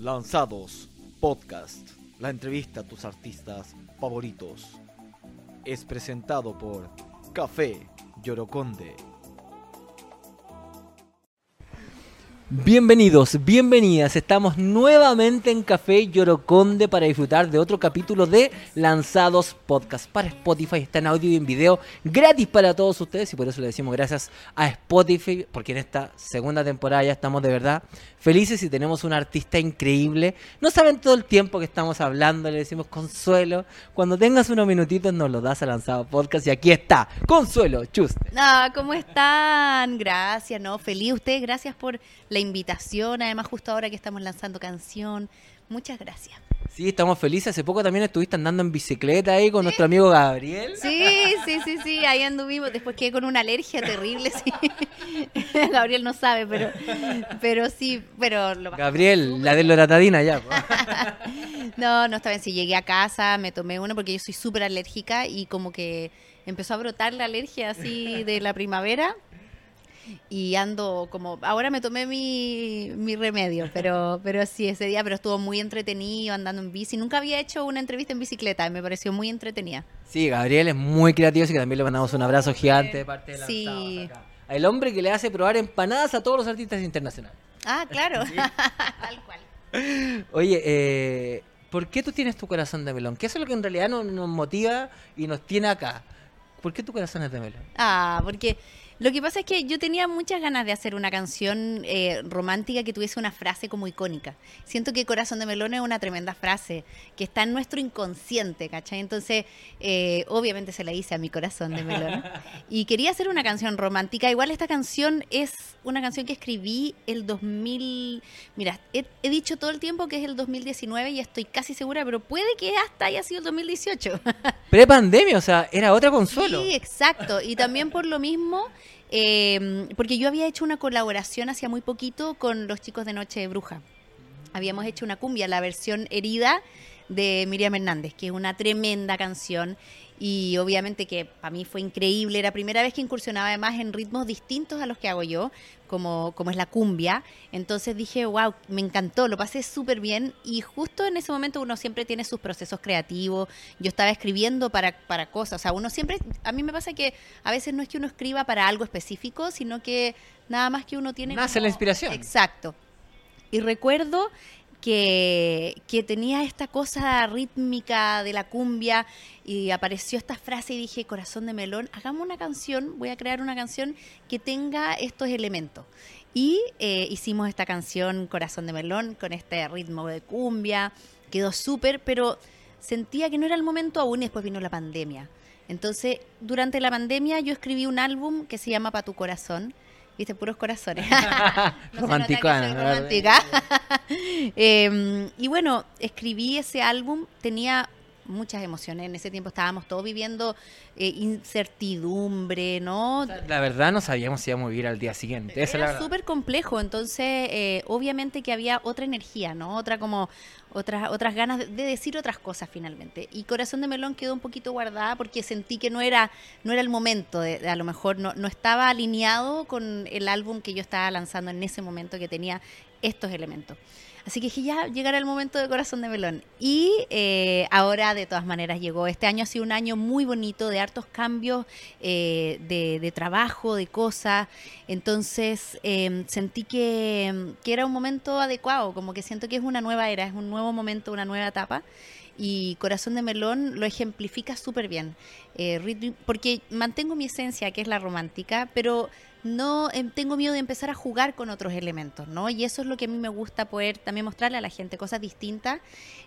Lanzados Podcast, la entrevista a tus artistas favoritos. Es presentado por Café Yoroconde. Bienvenidos, bienvenidas. Estamos nuevamente en Café Yoroconde para disfrutar de otro capítulo de Lanzados Podcast para Spotify. Está en audio y en video gratis para todos ustedes y por eso le decimos gracias a Spotify porque en esta segunda temporada ya estamos de verdad felices y tenemos un artista increíble. No saben todo el tiempo que estamos hablando, le decimos Consuelo. Cuando tengas unos minutitos nos lo das a Lanzados Podcast y aquí está, Consuelo Chuste. Ah, ¿cómo están? Gracias, ¿no? Feliz ustedes, gracias por la invitación, además justo ahora que estamos lanzando canción. Muchas gracias. Sí, estamos felices. Hace poco también estuviste andando en bicicleta ahí con nuestro amigo Gabriel. Sí, sí, sí, sí, ahí anduvimos. Después quedé con una alergia terrible, sí. Gabriel no sabe, pero, pero sí, pero lo Gabriel, la de loratadina ya. no, no está bien. Si llegué a casa, me tomé uno porque yo soy súper alérgica y como que empezó a brotar la alergia así de la primavera y ando como, ahora me tomé mi, mi remedio, pero, pero sí, ese día, pero estuvo muy entretenido andando en bici. Nunca había hecho una entrevista en bicicleta y me pareció muy entretenida. Sí, Gabriel es muy creativo, así que también le mandamos un abrazo gigante de parte de la Sí. El hombre que le hace probar empanadas a todos los artistas internacionales. Ah, claro, tal cual. Oye, eh, ¿por qué tú tienes tu corazón de melón? ¿Qué es lo que en realidad nos, nos motiva y nos tiene acá? ¿Por qué tu corazón es de melón? Ah, porque lo que pasa es que yo tenía muchas ganas de hacer una canción eh, romántica que tuviese una frase como icónica. Siento que Corazón de Melón es una tremenda frase que está en nuestro inconsciente, ¿cachai? Entonces, eh, obviamente se la hice a mi Corazón de Melón. Y quería hacer una canción romántica. Igual esta canción es una canción que escribí el 2000... Mira, he, he dicho todo el tiempo que es el 2019 y estoy casi segura, pero puede que hasta haya sido el 2018. Pre-pandemia, o sea, era otra consuelo. Sí, exacto. Y también por lo mismo... Eh, porque yo había hecho una colaboración hacía muy poquito con los chicos de Noche Bruja. Habíamos hecho una cumbia, la versión herida de Miriam Hernández, que es una tremenda canción. Y obviamente que para mí fue increíble, era la primera vez que incursionaba además en ritmos distintos a los que hago yo, como, como es la cumbia, entonces dije, wow, me encantó, lo pasé súper bien y justo en ese momento uno siempre tiene sus procesos creativos, yo estaba escribiendo para, para cosas, o sea, uno siempre, a mí me pasa que a veces no es que uno escriba para algo específico, sino que nada más que uno tiene... Nace la inspiración. Exacto. Y recuerdo que, tenía esta cosa rítmica de la cumbia y apareció esta frase y dije, corazón de melón, hagamos una canción, voy a crear una canción que tenga estos elementos. Y eh, hicimos esta canción, Corazón de Melón, con este ritmo de cumbia, quedó súper, pero sentía que no era el momento aún y después vino la pandemia. Entonces, durante la pandemia yo escribí un álbum que se llama Pa' tu corazón, viste, puros corazones. Romántica. romántica. eh, y bueno, escribí ese álbum, tenía muchas emociones. En ese tiempo estábamos todos viviendo eh, incertidumbre, ¿no? la verdad no sabíamos si íbamos a vivir al día siguiente. Era súper complejo, entonces eh, obviamente que había otra energía, ¿no? Otra como otras otras ganas de, decir otras cosas finalmente. Y Corazón de Melón quedó un poquito guardada porque sentí que no era no era el momento, de, a lo mejor no, no estaba alineado con el álbum que yo estaba lanzando en ese momento que tenía estos elementos. Así que ya llegará el momento de Corazón de Melón. Y eh, ahora, de todas maneras, llegó. Este año ha sido un año muy bonito, de hartos cambios eh, de, trabajo, de cosas. Entonces, em, sentí que, que era un momento adecuado, como que siento que es una nueva era, es un nuevo momento, una nueva etapa y Corazón de Melón lo ejemplifica súper bien, eh, porque mantengo mi esencia, que es la romántica, pero no em, tengo miedo de empezar a jugar con otros elementos, ¿no? Y eso es lo que a mí me gusta poder también mostrarle a la gente, cosas distintas,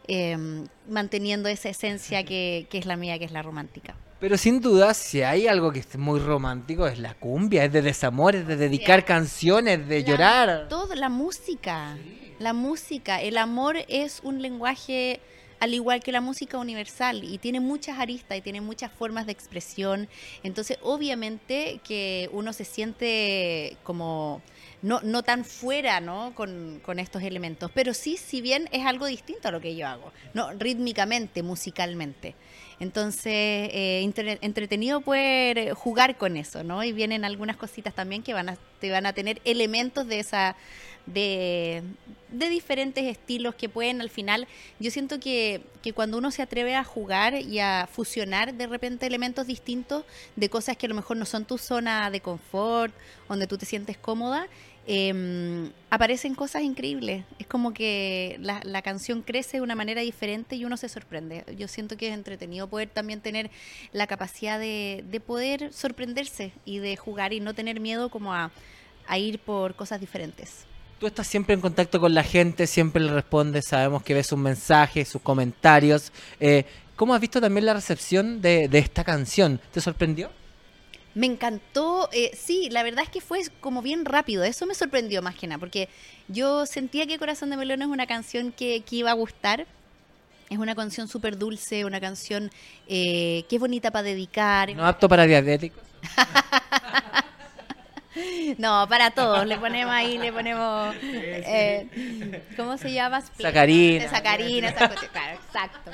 em, manteniendo esa esencia que, que es la mía, que es la romántica. Pero sin duda, si hay algo que es muy romántico, es la cumbia, es de desamor, es de dedicar canciones, de llorar. Todo, la música, la música, el amor es un lenguaje al igual que la música universal y tiene muchas aristas y tiene muchas formas de expresión. Entonces, obviamente que uno se siente como no, no tan fuera ¿no? Con, estos elementos, pero sí, si bien es algo distinto a lo que yo hago, no rítmicamente, musicalmente. Entonces, eh, entretenido poder jugar con eso, ¿no? Y vienen algunas cositas también que van a, te van a tener elementos de esa de, diferentes estilos que pueden al final, yo siento que, que cuando uno se atreve a jugar y a fusionar de repente elementos distintos de cosas que a lo mejor no son tu zona de confort, donde tú te sientes cómoda, em, aparecen cosas increíbles. Es como que la, la canción crece de una manera diferente y uno se sorprende. Yo siento que es entretenido poder también tener la capacidad de, de poder sorprenderse y de jugar y no tener miedo como a, a ir por cosas diferentes. Tú estás siempre en contacto con la gente, siempre le respondes, sabemos que ves sus mensajes, sus comentarios. Eh, ¿Cómo has visto también la recepción de, de esta canción? ¿Te sorprendió? Me encantó, eh, sí, la verdad es que fue como bien rápido, eso me sorprendió más que nada, porque yo sentía que Corazón de Melón es una canción que, que iba a gustar, es una canción súper dulce, una canción eh, que es bonita para dedicar. No apto para diabéticos. No, para todos, le ponemos ahí, le ponemos, eh, ¿cómo se llama? Sacarina. Sacarina, esa cosa, claro, exacto.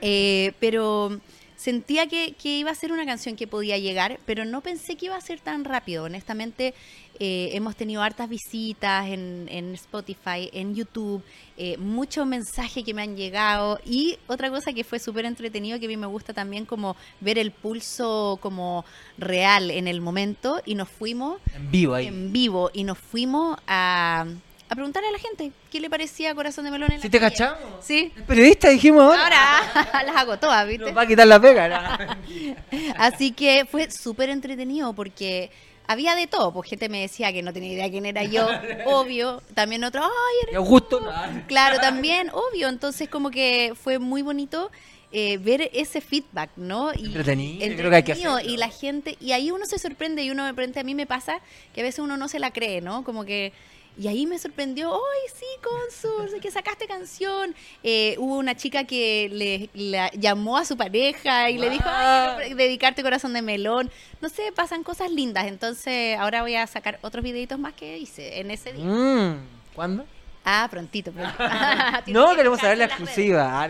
Eh, pero sentía que, que iba a ser una canción que podía llegar, pero no pensé que iba a ser tan rápido. Honestamente, eh, hemos tenido hartas visitas en, en Spotify, en YouTube, eh, muchos mensajes que me han llegado y otra cosa que fue súper entretenido que a mí me gusta también como ver el pulso como real en el momento y nos fuimos En vivo ahí. en vivo y nos fuimos a, a preguntarle a la gente qué le parecía Corazón de Melón en la ¿Sí te calle. cachamos? Sí. El periodista dijimos ahora. Ahora las hago todas, ¿viste? Nos va a quitar la pega. Así que fue súper entretenido porque había de todo. Pues gente me decía que no tenía idea quién era yo, obvio. También otro, ay, Y eres Augusto. Claro, también, obvio. Entonces, como que fue muy bonito eh, ver ese feedback, ¿no? Y, Entretenido, creo que hay que entretenido, hacerlo. Y la gente, y ahí uno se sorprende y uno de repente a mí me pasa que a veces uno no se la cree, ¿no? Como que. Y ahí me sorprendió, ¡ay, sí, Consul! que sacaste canción! Eh, hubo una chica que le, la llamó a su pareja y le dijo, ¡ay, dedicarte corazón de melón! No sé, pasan cosas lindas. Entonces, ahora voy a sacar otros videitos más que hice en ese día. Mm, ¿Cuándo? Ah, prontito, prontito. No, que queremos saber la exclusiva.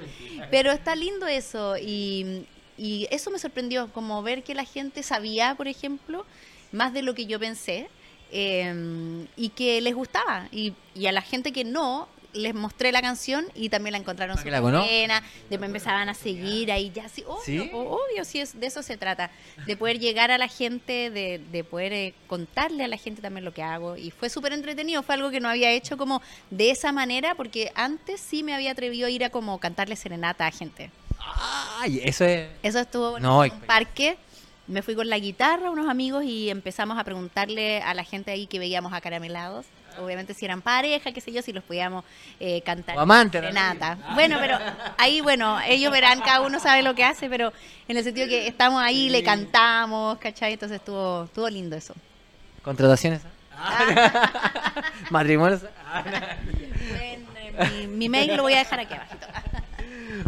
Pero está lindo eso y, y eso me sorprendió, como ver que la gente sabía, por ejemplo, más de lo que yo pensé eh, y que les gustaba. Y, y a la gente que no, les mostré la canción y también la encontraron la súper buena, después empezaban a seguir ahí ya, sí, obvio, ¿Sí? obvio, sí, es, de eso se trata, de poder llegar a la gente, de, de poder eh, contarle a la gente también lo que hago y fue súper entretenido, fue algo que no había hecho como de esa manera porque antes sí me había atrevido a ir a como cantarle serenata a gente. Ay, eso es. Eso estuvo bonito, No, en un parque. Me fui con la guitarra, unos amigos, y empezamos a preguntarle a la gente ahí que veíamos acaramelados. Obviamente si eran pareja, qué sé yo, si los podíamos eh, cantar. O amante, serenata. Bueno, pero ahí, bueno, ellos verán, cada uno sabe lo que hace, pero en el sentido que estamos ahí, le cantamos, ¿cachai? Entonces estuvo, estuvo lindo eso. ¿Contrataciones? ¿Matrimonios? En, eh, mi, mi mail lo voy a dejar aquí abajito.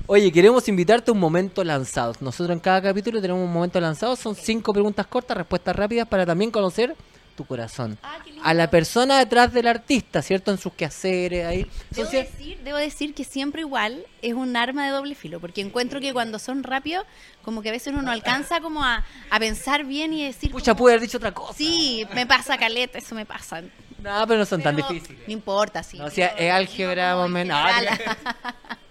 Oye, queremos invitarte a un momento lanzado. Nosotros en cada capítulo tenemos un momento lanzado. Son cinco preguntas cortas, respuestas rápidas para también conocer tu corazón. Ah. A la persona detrás del artista, ¿cierto? En sus quehaceres, ahí. Debo decir, debo decir que siempre igual es un arma de doble filo, porque encuentro que cuando son rápidos, como que a veces uno no alcanza como a, a pensar bien y decir, Pucha, como, pude haber dicho otra cosa. sí, me pasa caleta, eso me pasa. No, pero no son tan difíciles. No importa, sí. No, o sea, es álgebra, no, más o en menos.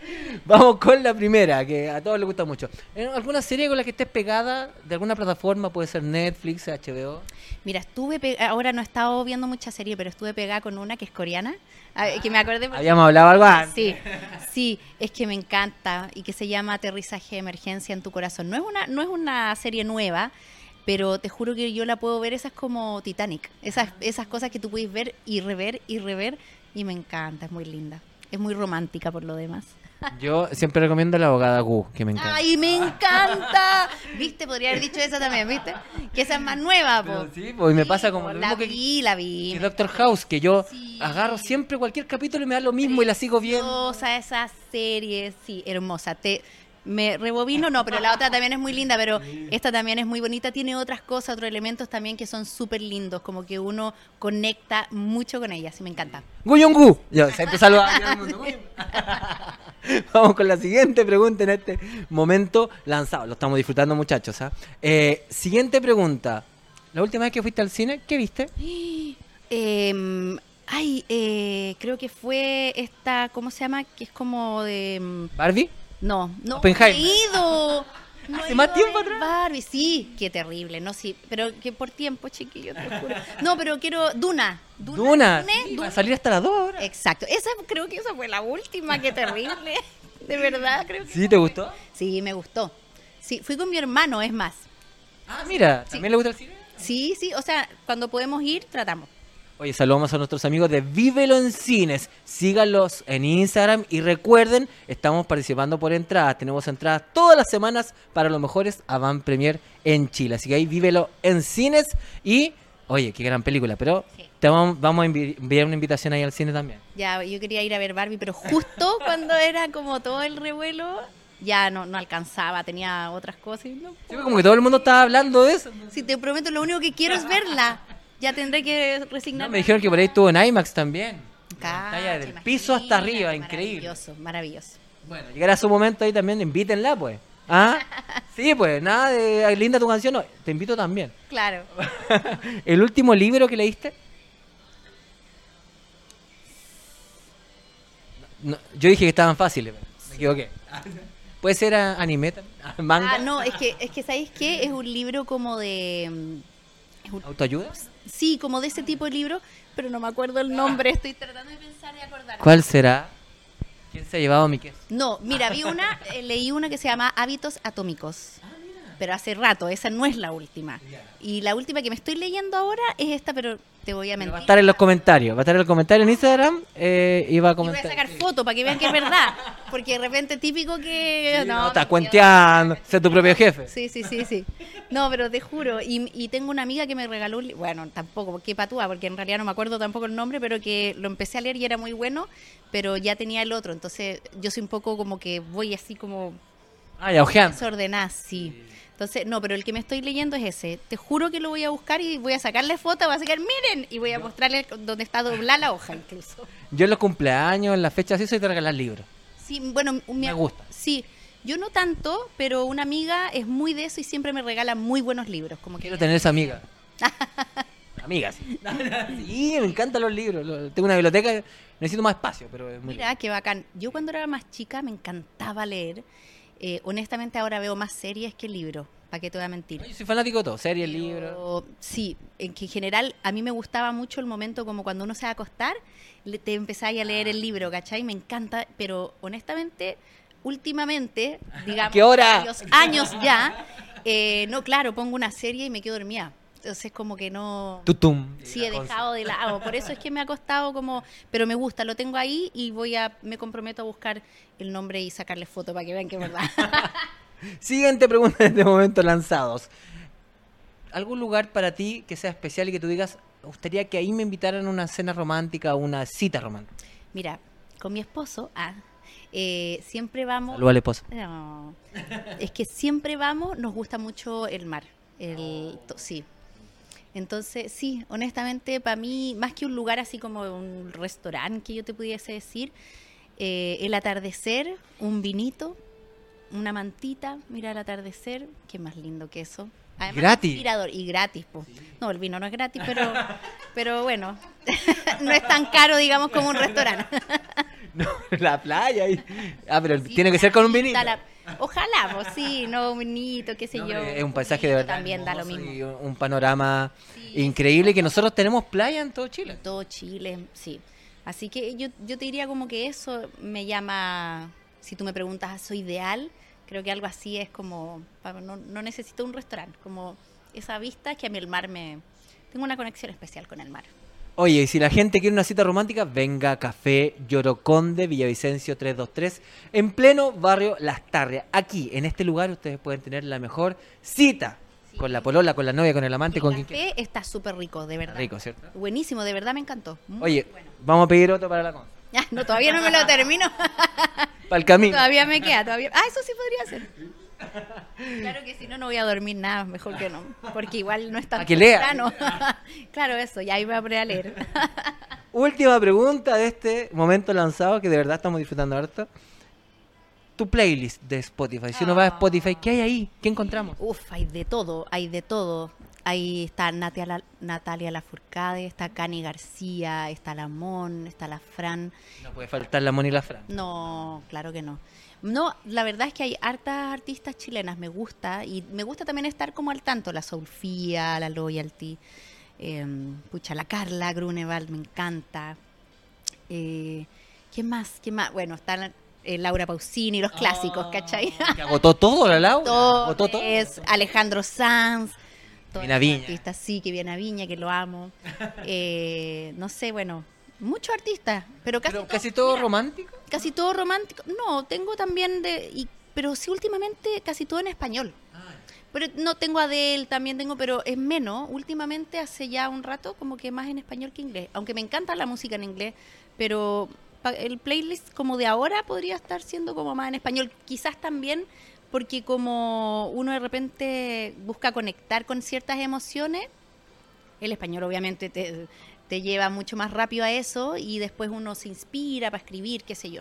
Vamos con la primera, que a todos les gusta mucho. ¿En ¿Alguna serie con la que estés pegada de alguna plataforma? Puede ser Netflix, HBO. Mira, estuve, ahora no he estado viendo mucha serie, pero estuve pegada con una que es coreana, a ver, que me acordé porque- Habíamos hablado algo antes. Sí, sí, es que me encanta y que se llama Aterrizaje de Emergencia en tu corazón. No es una, no es una serie nueva, pero te juro que yo la puedo ver, esa es como Titanic, esas, esas cosas que tú puedes ver y rever y rever y me encanta, es muy linda. Es muy romántica por lo demás. Yo siempre recomiendo la abogada Gu, que me encanta. ¡Ay, me encanta! ¿Viste? Podría haber dicho esa también, ¿viste? Que esa es más nueva, po. Pero sí, pues, y me pasa como lo La mismo que- vi, la vi. que Doctor House, que yo Sí. agarro siempre cualquier capítulo y me da lo mismo y la sigo viendo. Hermosa esa serie, sí, hermosa. Te, me rebobino, no, pero la otra también es muy linda, pero esta también es muy bonita. Tiene otras cosas, otros elementos también que son súper lindos, como que uno conecta mucho con ella, sí, me encanta. Guyongu. Ya, se empezó a Vamos con la siguiente pregunta en este momento lanzado. Lo estamos disfrutando, muchachos. ¿ah? Eh, siguiente pregunta. La última vez que fuiste al cine, ¿qué viste? Em, ay, eh, creo que fue esta, ¿cómo se llama? Que es como de... em, ¿Barbie? No, no Oppenheimer. he ido. No ¿Hace más tiempo atrás? Barbie, sí, qué terrible, no, sí, pero que por tiempo, chiquillo, te juro. No, pero quiero Duna. Duna. Dune, sí, va a Duna. salir hasta las 2 ahora. Exacto, esa creo que esa fue la última, qué terrible. De verdad, creo que ¿Sí te gustó? Sí, me gustó. Sí, fui con mi hermano, es más. Ah, mira, ¿también le gusta el cine? Sí, sí, o sea, cuando podemos ir, tratamos. Oye, saludamos a nuestros amigos de Vívelo en Cines. Síganlos en Instagram y recuerden, estamos participando por entradas. Tenemos entradas todas las semanas para los mejores Avant Premier en Chile. Así que ahí Vívelo en Cines y, oye, qué gran película, pero Sí. te vamos, vamos a envi- enviar una invitación ahí al cine también. Ya, yo quería ir a ver Barbie, pero justo cuando era como todo el revuelo, ya no, no alcanzaba, tenía otras cosas. y no Sí, como que todo el mundo estaba hablando de eso. Si te prometo, lo único que quiero es verla. Ya tendré que No, resignarme. me dijeron que por ahí estuvo en IMAX también. Pantalla del piso hasta arriba, increíble. Maravilloso, maravilloso. Bueno, llegará su momento ahí también, invítenla pues. ¿Ah? Sí, pues, nada de "Ay, linda tu canción, no, te invito también. Claro. ¿El último libro que leíste? No, yo dije que estaban fáciles, pero me equivoqué. ¿Puede ser anime también? ¿Manga? Ah, no, es que, es que ¿sabéis qué? Es un libro como de... es un- ¿Autoayuda? sí, como de ese tipo de libro, pero no me acuerdo el nombre. Estoy tratando de pensar y acordar. ¿Cuál será? ¿Quién se ha llevado mi queso? No, mira, vi una, eh, leí una que se llama Hábitos Atómicos. Pero hace rato, esa no es la última. Y la última que me estoy leyendo ahora es esta, pero te voy a Pero mentir. Va a estar en los comentarios, va a estar en los comentarios en Instagram eh, y va a Y voy comentar. a sacar foto para que vean que es verdad. Porque de repente típico que. Sí, no, no, estás mentira. cuenteando, sé tu propio jefe. Sí, sí, sí, sí. No, pero te juro. Y, y tengo una amiga que me regaló un li- Bueno, tampoco, porque patúa, porque en realidad no me acuerdo tampoco el nombre, pero que lo empecé a leer y era muy bueno, pero ya tenía el otro. Entonces yo soy un poco como que voy así como Ah, ya, ojeando. desordenada, sí. Entonces, no, pero el que me estoy leyendo es ese. Te juro que lo voy a buscar y voy a sacarle foto, voy a sacar, miren, y voy a mostrarle donde está doblada la hoja incluso. Yo en los cumpleaños, en las fechas así, soy de regalar libros. Sí, bueno, mi- Me gusta. Sí, yo no tanto, pero una amiga es muy de eso y siempre me regala muy buenos libros. Como que Quiero tener esa amiga. amiga, sí. me encantan los libros. Tengo una biblioteca, necesito más espacio, pero es muy Mira, qué bacán. Yo cuando era más chica me encantaba leer. Eh, honestamente ahora veo más series que libros. ¿Para qué te voy a mentir? Yo soy fanático de todo, series, libros. Sí, en que en general a mí me gustaba mucho el momento como cuando uno se va a acostar, te empezáis a leer el libro, ¿cachai? Me encanta, pero honestamente, últimamente, digamos, qué hora? varios años ya, eh, no, claro, pongo una serie y me quedo dormida. Entonces como que no... Tutum. Sí, he dejado de lado. Por eso es que me ha costado como... Pero me gusta, lo tengo ahí y voy a... Me comprometo a buscar el nombre y sacarle foto para que vean que es verdad. Siguiente pregunta en este momento lanzados. ¿Algún lugar para ti que sea especial y que tú digas, "Me gustaría que ahí me invitaran a una cena romántica o una cita romántica? Mira, con mi esposo, ah, eh, siempre vamos... Saludos al esposo. No, es que siempre vamos, nos gusta mucho el mar. El, to- sí. Entonces, sí, honestamente, para mí, más que un lugar así como un restaurante que yo te pudiese decir, eh, el atardecer, un vinito, una mantita, mirar el atardecer, qué más lindo que eso. Además, Gratis. inspirador y gratis, po. No, el vino no es gratis, pero, pero bueno, no es tan caro, digamos, como un restaurante. No, la playa. Ah, pero Sí, tiene que ser con un vinito. la- Ojalá, pues sí, no, un vinito, qué sé No, yo. es un paisaje de verdad. También da lo mismo. y un panorama Sí, increíble que nosotros tenemos playa en todo Chile. Todo Chile, sí. Así que yo, yo te diría como que eso me llama, si tú me preguntas a eso ideal, creo que algo así es como, no, no necesito un restaurante, como esa vista que a mí el mar me... Tengo una conexión especial con el mar. Oye, y si la gente quiere una cita romántica, venga a Café Lloroconde, Villavicencio 323, en pleno barrio Las Tarrias. Aquí, en este lugar, ustedes pueden tener la mejor cita. Sí. Con la polola, con la novia, con el amante, el con quien quiera. está súper rico, de verdad. Rico, ¿cierto? Buenísimo, de verdad me encantó. Muy Oye, bueno. vamos a pedir otro para la con. Ya, no, todavía no me lo termino. Para el camino. Todavía me queda, todavía. Ah, eso sí podría ser. Claro que si no, no voy a dormir nada, mejor que no. Porque igual no es tan A que lea. claro, eso, ya iba a poner a leer. Última pregunta de este momento lanzado, que de verdad estamos disfrutando harto. tu playlist de Spotify. Si uno va a Spotify, ¿qué hay ahí? ¿Qué encontramos? Uf, hay de todo, hay de todo. Ahí está Natalia, Natalia Lafourcade, está Cani García, está la Mon, está la Fran. No puede faltar la Mon y la Fran. No, claro que no. No, la verdad es que hay hartas artistas chilenas, me gusta. Y me gusta también estar como al tanto, la Soulfía, la Loyalty, eh, pucha, la Carla Grunewald, me encanta. Eh, ¿Qué más? ¿Qué más? Bueno, está eh, Laura Pausini, los clásicos, ¿cachai? ¿Que agotó todo la Laura? Todo ¿Agotó todo? es Alejandro Sanz. todos Viene a los Viña. artistas, sí, que viene a Viña, que lo amo. Eh, no sé, bueno, muchos artistas, pero casi Pero todo- casi todo mira, romántico. casi todo romántico. No, tengo también de, y- pero sí últimamente casi todo en español. Pero no tengo Adele, también tengo, pero es menos. Últimamente, hace ya un rato, como que más en español que inglés. Aunque me encanta la música en inglés, pero el playlist como de ahora podría estar siendo como más en español. Quizás también porque como uno de repente busca conectar con ciertas emociones, el español obviamente te, te lleva mucho más rápido a eso y después uno se inspira para escribir, qué sé yo.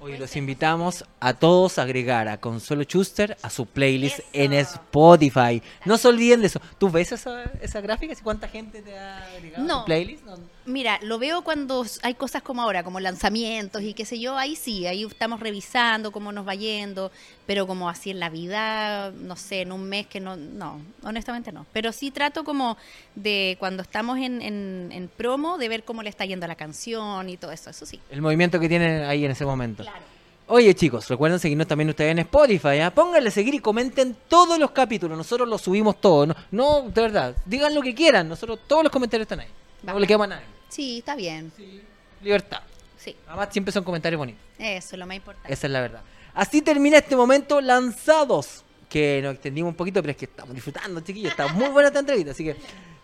Hoy los invitamos a todos a agregar a Consuelo Schuster a su playlist en Spotify. No se olviden de eso. ¿Tú ves esa, esa gráfica? ¿Y ¿Cuánta gente te ha agregado a No. tu playlist? No. Mira, lo veo cuando hay cosas como ahora, como lanzamientos y qué sé yo, ahí sí, ahí estamos revisando cómo nos va yendo, pero como así en la vida, no sé, en un mes que no, no, honestamente no. Pero sí trato como de cuando estamos en, en, en promo, de ver cómo le está yendo a la canción y todo eso, eso sí. El movimiento que tienen ahí en ese momento. Oye chicos, recuerden seguirnos también ustedes en Spotify, ¿ah? pónganle seguir y comenten todos los capítulos, nosotros los subimos todos, no, no, de verdad, digan lo que quieran, nosotros todos los comentarios están ahí, no Vale. le quedamos a nadie, Sí, está bien, libertad, sí, además siempre son comentarios bonitos, eso es lo más importante. esa es la verdad. Así termina este momento lanzados, que nos extendimos un poquito, pero es que estamos disfrutando chiquillos, está muy buena esta entrevista, así que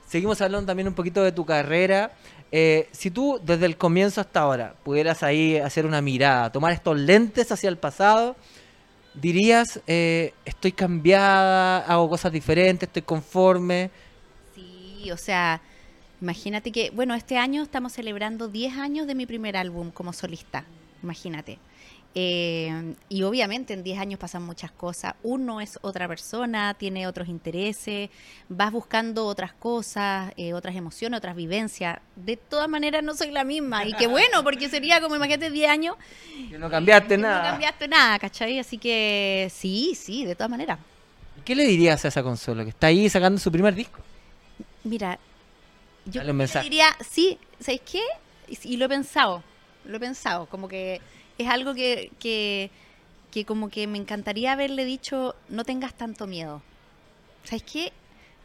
seguimos hablando también un poquito de tu carrera. Eh, si tú desde el comienzo hasta ahora pudieras ahí hacer una mirada, tomar estos lentes hacia el pasado, dirías, eh, estoy cambiada, hago cosas diferentes, estoy conforme. Sí, o sea, imagínate que, bueno, este año estamos celebrando 10 años de mi primer álbum como solista, imagínate. Eh, y obviamente en 10 años pasan muchas cosas. Uno es otra persona, tiene otros intereses, vas buscando otras cosas, eh, otras emociones, otras vivencias. De todas maneras no soy la misma. Y qué bueno, porque sería como, imagínate, 10 años Que no cambiaste y no nada. cambiaste nada, ¿cachai? Así que sí, sí, de todas maneras. ¿Qué le dirías a esa consola que está ahí sacando su primer disco? Mira, yo diría, sí, ¿sabes qué? Y, y lo he pensado, lo he pensado, como que es algo que, que, que como que me encantaría haberle dicho, no tengas tanto miedo. ¿Sabes qué?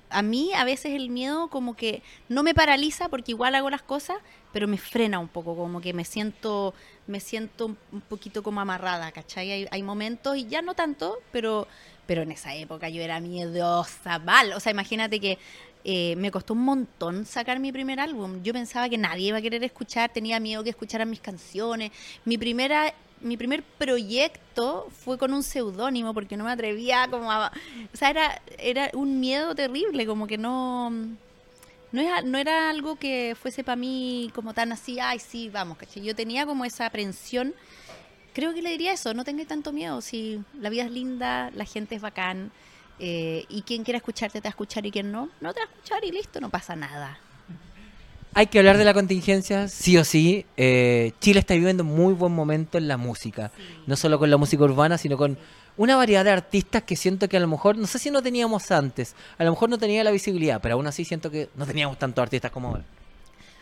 A mí a veces el miedo como que no me paraliza porque igual hago las cosas, pero me frena un poco, como que me siento, me siento un un poquito como amarrada, ¿cachai? Hay, hay momentos, y ya no tanto, pero, pero en esa época yo era miedosa, mal. O sea, imagínate que eh, me costó un montón sacar mi primer álbum. Yo pensaba que nadie iba a querer escuchar, tenía miedo que escucharan mis canciones. Mi primera mi primer proyecto fue con un seudónimo porque no me atrevía como a... O sea, era, era un miedo terrible, como que no... No era, no era algo que fuese para mí como tan así, ay, sí, vamos, ¿cachai? Yo tenía como esa aprensión. Creo que le diría eso, no tengas tanto miedo, si la vida es linda, la gente es bacán, eh, y quien quiera escucharte te va a escuchar y quien no, no te va a escuchar y listo, no pasa nada. Hay que hablar de la contingencia, sí o sí. Eh, Chile está viviendo un muy buen momento en la música. No solo con la música urbana, sino con una variedad de artistas que siento que a lo mejor, no sé si no teníamos antes, a lo mejor no tenía la visibilidad, pero aún así siento que no teníamos tantos artistas como ahora.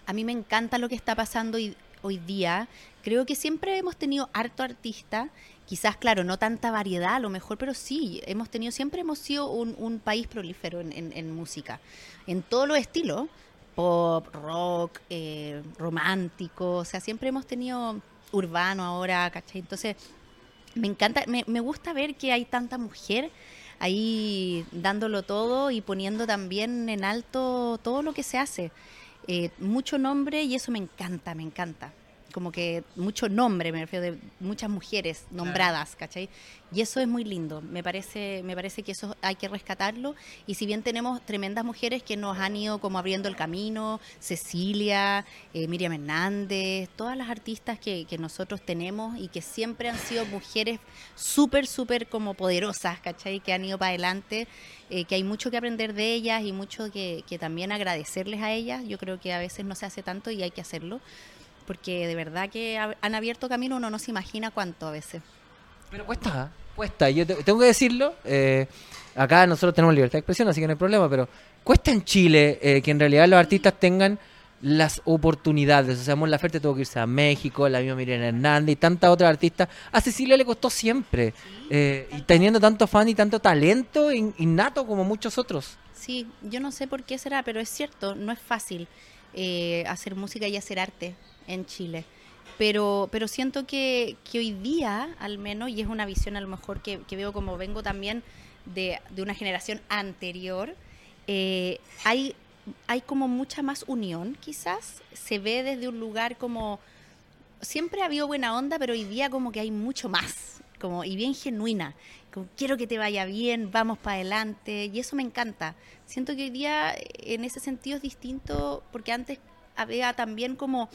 A mí me encanta lo que está pasando hoy día. Creo que siempre hemos tenido harto artista. Quizás, claro, no tanta variedad a lo mejor, pero sí, hemos tenido, siempre hemos sido un, país prolífero en, en- en música, en todos los estilos, pop, rock, eh, romántico, o sea, siempre hemos tenido urbano ahora, ¿cachai? Entonces, me encanta, me, me gusta ver que hay tanta mujer ahí dándolo todo y poniendo también en alto todo lo que se hace. Eh, mucho nombre y eso me encanta, me encanta. Como que mucho nombre, me refiero de muchas mujeres nombradas, ¿cachai? Y eso es muy lindo, me parece, me parece que eso hay que rescatarlo. Y si bien tenemos tremendas mujeres que nos han ido como abriendo el camino, Cecilia, eh, Miriam Hernández, todas las artistas que, que nosotros tenemos y que siempre han sido mujeres súper, súper como poderosas, ¿cachai? Que han ido para adelante, eh, que hay mucho que aprender de ellas y mucho que, que también agradecerles a ellas. Yo creo que a veces no se hace tanto y hay que hacerlo porque de verdad que ha- han abierto camino, uno no se imagina cuánto a veces. Pero cuesta, cuesta. Yo te- tengo que decirlo. eh, acá nosotros tenemos libertad de expresión, así que no hay problema, pero cuesta en Chile eh, que en realidad los artistas tengan las oportunidades. O sea, Mon Laferte tuvo que irse a México, la misma Miriam Hernández y tantas otras artistas. A Cecilia le costó siempre. eh, y teniendo tanto fan y tanto talento in- innato como muchos otros. Sí, yo no sé por qué será, pero es cierto, no es fácil eh, hacer música y hacer arte en Chile. Pero, pero siento que, que hoy día, al menos, y es una visión a lo mejor que, que veo como vengo también de, de una generación anterior, eh, hay, hay como mucha más unión, quizás. Se ve desde un lugar como... Siempre ha habido buena onda, pero hoy día como que hay mucho más, como y bien genuina. Quiero que te vaya bien, vamos para adelante, y eso me encanta. Siento que hoy día en ese sentido es distinto, porque antes había también como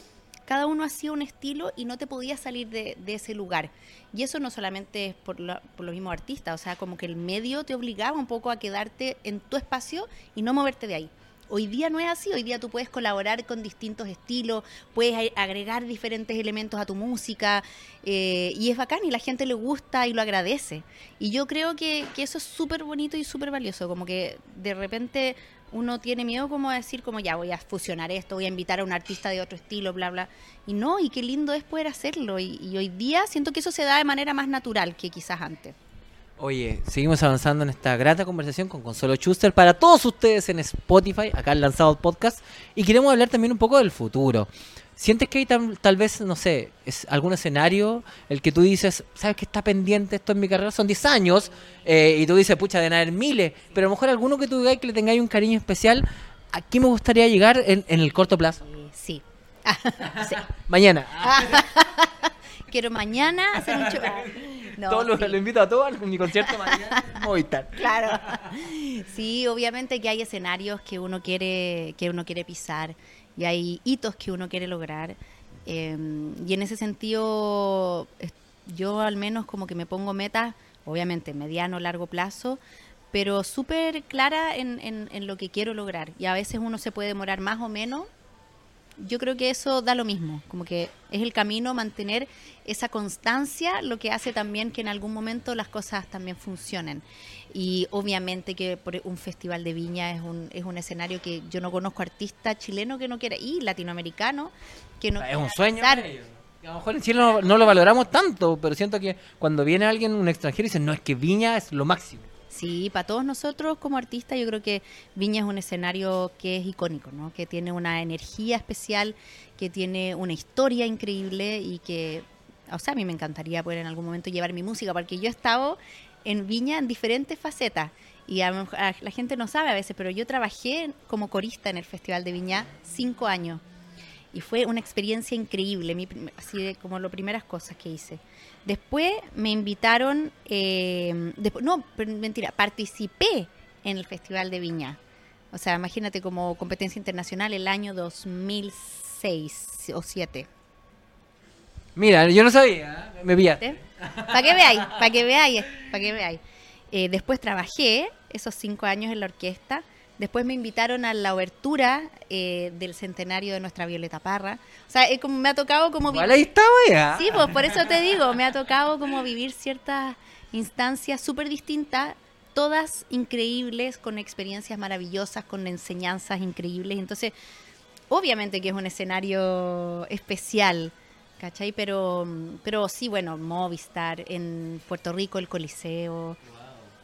cada uno hacía un estilo y no te podías salir de, ese lugar. Y eso no solamente es por, la- por los mismos artistas, o sea, como que el medio te obligaba un poco a quedarte en tu espacio y no moverte de ahí. Hoy día no es así, hoy día tú puedes colaborar con distintos estilos, puedes agregar diferentes elementos a tu música eh, y es bacán y la gente le gusta y lo agradece. Y yo creo que, eso es súper bonito y súper valioso, como que de repente uno tiene miedo como a decir como ya voy a fusionar esto, voy a invitar a un artista de otro estilo, bla, bla. Y no, y qué lindo es poder hacerlo. Y hoy día siento que eso se da de manera más natural que quizás antes. Oye, seguimos avanzando en esta grata conversación con Consuelo Schuster para todos ustedes en Spotify, acá en Lanzado Podcast, y queremos hablar también un poco del futuro. ¿Sientes que hay tam- tal vez, no sé, es algún escenario el que tú dices, sabes que está pendiente esto en mi carrera? Son 10 años, eh, y tú dices, pucha, deben haber miles, pero a lo mejor alguno que tú digas que le tengáis un cariño especial, ¿a qué me gustaría llegar en, en el corto plazo? Eh, sí. Sí. Mañana. Quiero mañana hacer un show. No, sí. lo invito a todos a mi concierto mañana. en Movistar. Claro. Sí, obviamente que hay escenarios que uno quiere, que uno quiere pisar y hay hitos que uno quiere lograr. eh, y en ese sentido, yo al menos como que me pongo metas, obviamente mediano, largo plazo, pero súper clara en, en- en lo que quiero lograr. Y a veces uno se puede demorar más o menos. Yo creo que eso da lo mismo, como que es el camino mantener esa constancia, lo que hace también que en algún momento las cosas también funcionen. Y obviamente que por un festival de viña es un, es un escenario que yo no conozco artista chileno que no quiera ir, latinoamericano que no es un sueño. Y A lo mejor en Chile no, no lo valoramos tanto, pero siento que cuando viene alguien, un extranjero, y dice, no, es que Viña es lo máximo. Sí, para todos nosotros como artistas yo creo que Viña es un escenario que es icónico, ¿no? que tiene una energía especial, que tiene una historia increíble y que, o sea, a mí me encantaría poder en algún momento llevar mi música, porque yo he estado en Viña en diferentes facetas y a, lo mejor- a la gente no sabe a veces, pero yo trabajé como corista en el Festival de Viña cinco años y fue una experiencia increíble, mi así de como las primeras cosas que hice. Después me invitaron, eh, despu- no, mentira, participé en el Festival de Viña. O sea, imagínate como competencia internacional el año 2006 o 7. Mira, yo no sabía, ¿eh? me pillaste. Para que veáis, para que veáis, para que veáis. Eh, después trabajé esos cinco años en la orquesta. Después me invitaron a la obertura eh, del centenario de nuestra Violeta Parra. O sea, es como, me ha tocado como... vi- Igual ahí estaba ya. Sí, pues por eso te digo, me ha tocado como vivir ciertas instancias súper distintas, todas increíbles, con experiencias maravillosas, con enseñanzas increíbles. Entonces, obviamente que es un escenario especial, ¿cachai? Pero, pero sí, bueno, Movistar, en Puerto Rico el Coliseo.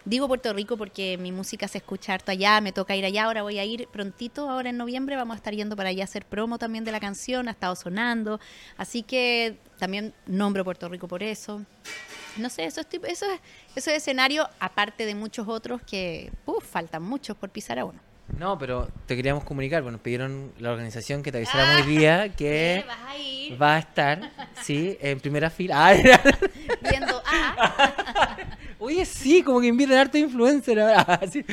Digo Puerto Rico porque mi música se escucha harto allá, me toca ir allá, ahora voy a ir prontito, ahora en noviembre vamos a estar yendo para allá a hacer promo también de la canción, ha estado sonando, así que también nombro Puerto Rico por eso. No sé, eso es, eso es, eso es escenario, aparte de muchos otros que, uf, faltan muchos por pisar a uno. No, pero te queríamos comunicar, bueno, nos pidieron la organización que te avisáramos hoy día que ¿Vas a ir? ir va a estar, sí, en primera fila. Ah, viendo a... Oye, sí, como que invitan a harto influencer ahora. sí.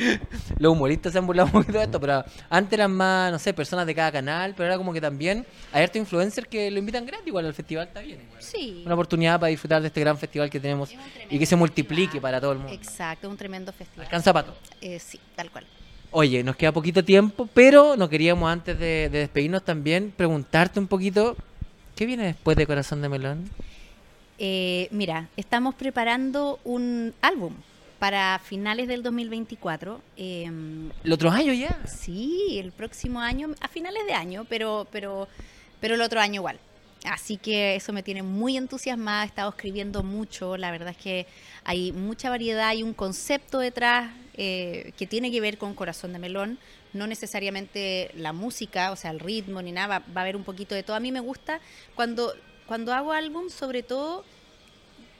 Los humoristas se han burlado un poquito de esto, pero antes eran más, no sé, personas de cada canal, pero ahora como que también hay harto influencer que lo invitan gratis igual al festival, está bien. igual. Sí. Una oportunidad para disfrutar de este gran festival que tenemos y que se multiplique festival. para todo el mundo. Exacto, un tremendo festival. Alcanza pato. Eh, sí, tal cual. Oye, nos queda poquito tiempo, pero no queríamos antes de, de despedirnos también preguntarte un poquito, ¿qué viene después de Corazón de Melón? Eh, mira, estamos preparando un álbum para finales del 2024. eh, ¿El otro año ya? sí, el próximo año, a finales de año, pero, pero, pero el otro año igual. Así que eso me tiene muy entusiasmada, he estado escribiendo mucho, la verdad es que hay mucha variedad, hay un concepto detrás eh, que tiene que ver con Corazón de Melón, no necesariamente la música, o sea, el ritmo ni nada, va, va a haber un poquito de todo. A mí me gusta cuando, cuando hago álbum, sobre todo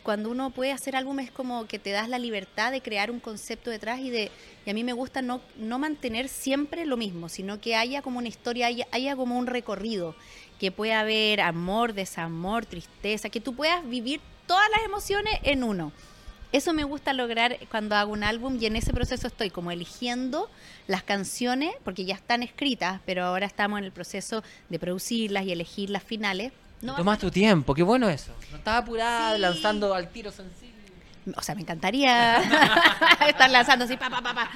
cuando uno puede hacer álbumes como que te das la libertad de crear un concepto detrás y de y a mí me gusta no, no mantener siempre lo mismo, sino que haya como una historia, haya, haya como un recorrido, que pueda haber amor, desamor, tristeza, que tú puedas vivir todas las emociones en uno. Eso me gusta lograr cuando hago un álbum y en ese proceso estoy como eligiendo las canciones, porque ya están escritas, pero ahora estamos en el proceso de producirlas y elegir las finales. No Tomas tu tiempo, qué bueno eso. No estaba apurada, Sí. lanzando al tiro sencillo. o sea, me encantaría estar lanzando así, pa, pa, pa, pa.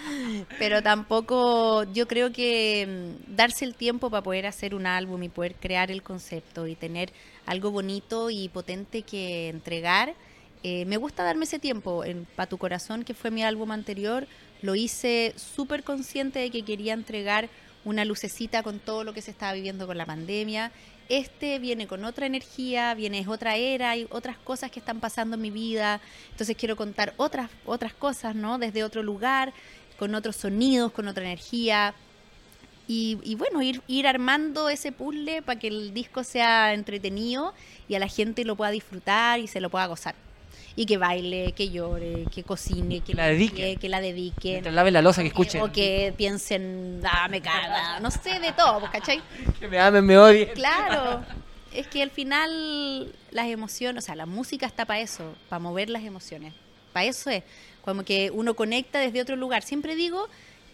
Pero tampoco, yo creo que mm, darse el tiempo para poder hacer un álbum y poder crear el concepto y tener algo bonito y potente que entregar, eh, me gusta darme ese tiempo. En Pa' tu corazón, que fue mi álbum anterior, lo hice súper consciente de que quería entregar una lucecita con todo lo que se estaba viviendo con la pandemia. Este viene con otra energía, viene otra era, hay otras cosas que están pasando en mi vida. Entonces quiero contar otras otras cosas, ¿no? Desde otro lugar, con otros sonidos, con otra energía. Y, y bueno, ir, ir armando ese puzzle para que el disco sea entretenido y a la gente lo pueda disfrutar y se lo pueda gozar. Y que baile, que llore, que cocine, que, La limpie, dediquen. que la dediquen. Mientras lave la losa que escuchen. O que piensen, ah, me caga, no sé, de todo, pues, ¿cachai? Que me amen, me odien. Claro, es que al final las emociones, o sea, la música está para eso, para mover las emociones. Para eso es, como que uno conecta desde otro lugar. Siempre digo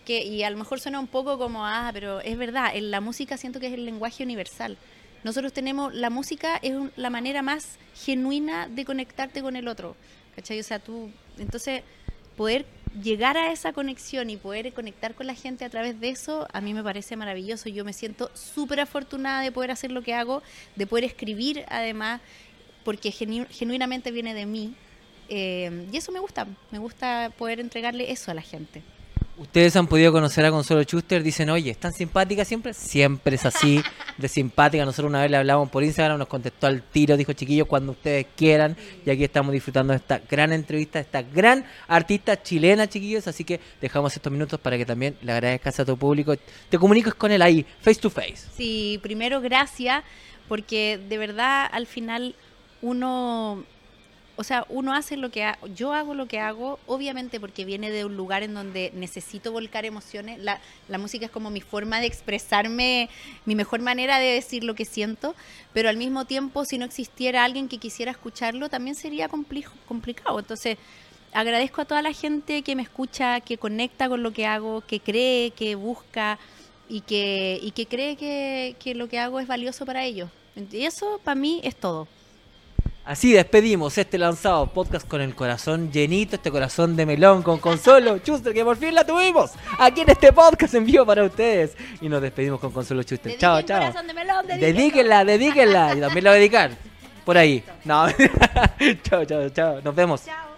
que, y a lo mejor suena un poco como, ah, pero es verdad, en la música siento que es el lenguaje universal. Nosotros tenemos, la música es un- la manera más genuina de conectarte con el otro, ¿cachai? O sea, tú, entonces, poder llegar a esa conexión y poder conectar con la gente a través de eso, a mí me parece maravilloso. Yo me siento súper afortunada de poder hacer lo que hago, de poder escribir además, porque genu- genuinamente viene de mí. Eh, y eso me gusta, me gusta poder entregarle eso a la gente. Ustedes han podido conocer a Consuelo Schuster, dicen, oye, ¿es tan simpática siempre? Siempre es así, de simpática. Nosotros una vez le hablamos por Instagram, nos contestó al tiro, dijo, chiquillos, cuando ustedes quieran. Y aquí estamos disfrutando de esta gran entrevista, de esta gran artista chilena, chiquillos. Así que dejamos estos minutos para que también le agradezcas a tu público. Te comuniques con él ahí, face to face. Sí, primero gracias, porque de verdad al final uno, o sea, uno hace lo que ha- yo hago lo que hago, obviamente porque viene de un lugar en donde necesito volcar emociones. La, la música es como mi forma de expresarme, mi mejor manera de decir lo que siento, pero al mismo tiempo, si no existiera alguien que quisiera escucharlo, también sería complicado. Entonces, agradezco a toda la gente que me escucha, que conecta con lo que hago, que cree, que busca y que, y que cree que, que lo que hago es valioso para ellos. Y eso para mí es todo. Así despedimos este lanzado podcast con el corazón llenito, este corazón de melón con Consuelo Schuster, que por fin la tuvimos aquí en este podcast en vivo para ustedes. Y nos despedimos con Consuelo Schuster. Chao, chao. Corazón de melón. Dedíquenla, dedíquenla. Y también la voy a dedicar. Por ahí. No. chao, chao, chao. Nos vemos. Chao.